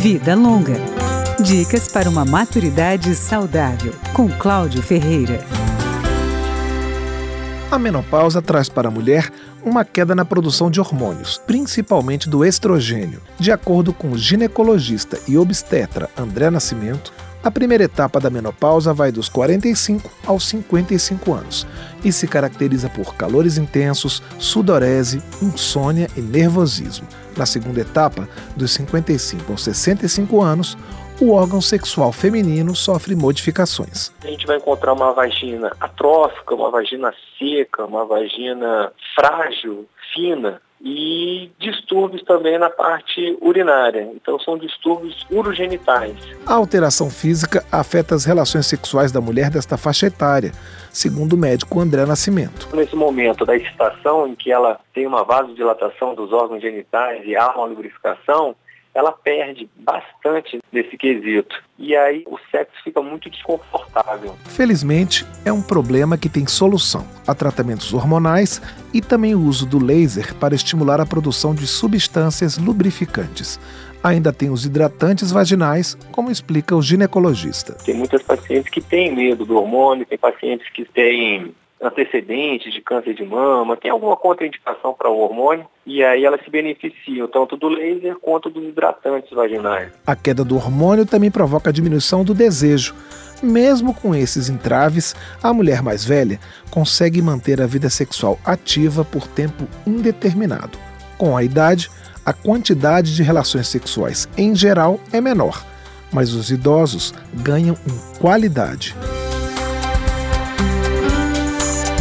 Vida Longa. Dicas para uma maturidade saudável, com Cláudio Ferreira. A menopausa traz para a mulher uma queda na produção de hormônios, principalmente do estrogênio. De acordo com o ginecologista e obstetra André Nascimento, a primeira etapa da menopausa vai dos 45 aos 55 anos e se caracteriza por calores intensos, sudorese, insônia e nervosismo. Na segunda etapa, dos 55 aos 65 anos, o órgão sexual feminino sofre modificações. A gente vai encontrar uma vagina atrófica, uma vagina seca, uma vagina frágil, fina, e distúrbios também na parte urinária. Então são distúrbios urogenitais. A alteração física afeta as relações sexuais da mulher desta faixa etária, segundo o médico André Nascimento. Nesse momento da excitação, em que ela tem uma vasodilatação dos órgãos genitais e há uma lubrificação, ela perde bastante desse quesito. E aí o sexo fica muito desconfortável. Felizmente, é um problema que tem solução. Há tratamentos hormonais e também o uso do laser para estimular a produção de substâncias lubrificantes. Ainda tem os hidratantes vaginais, como explica o ginecologista. Tem muitas pacientes que têm medo do hormônio, tem pacientes que têm antecedentes de câncer de mama, tem alguma contraindicação para o hormônio, e aí elas se beneficiam tanto do laser quanto dos hidratantes vaginais. A queda do hormônio também provoca a diminuição do desejo. Mesmo com esses entraves, a mulher mais velha consegue manter a vida sexual ativa por tempo indeterminado. Com a idade, a quantidade de relações sexuais em geral é menor, mas os idosos ganham em qualidade.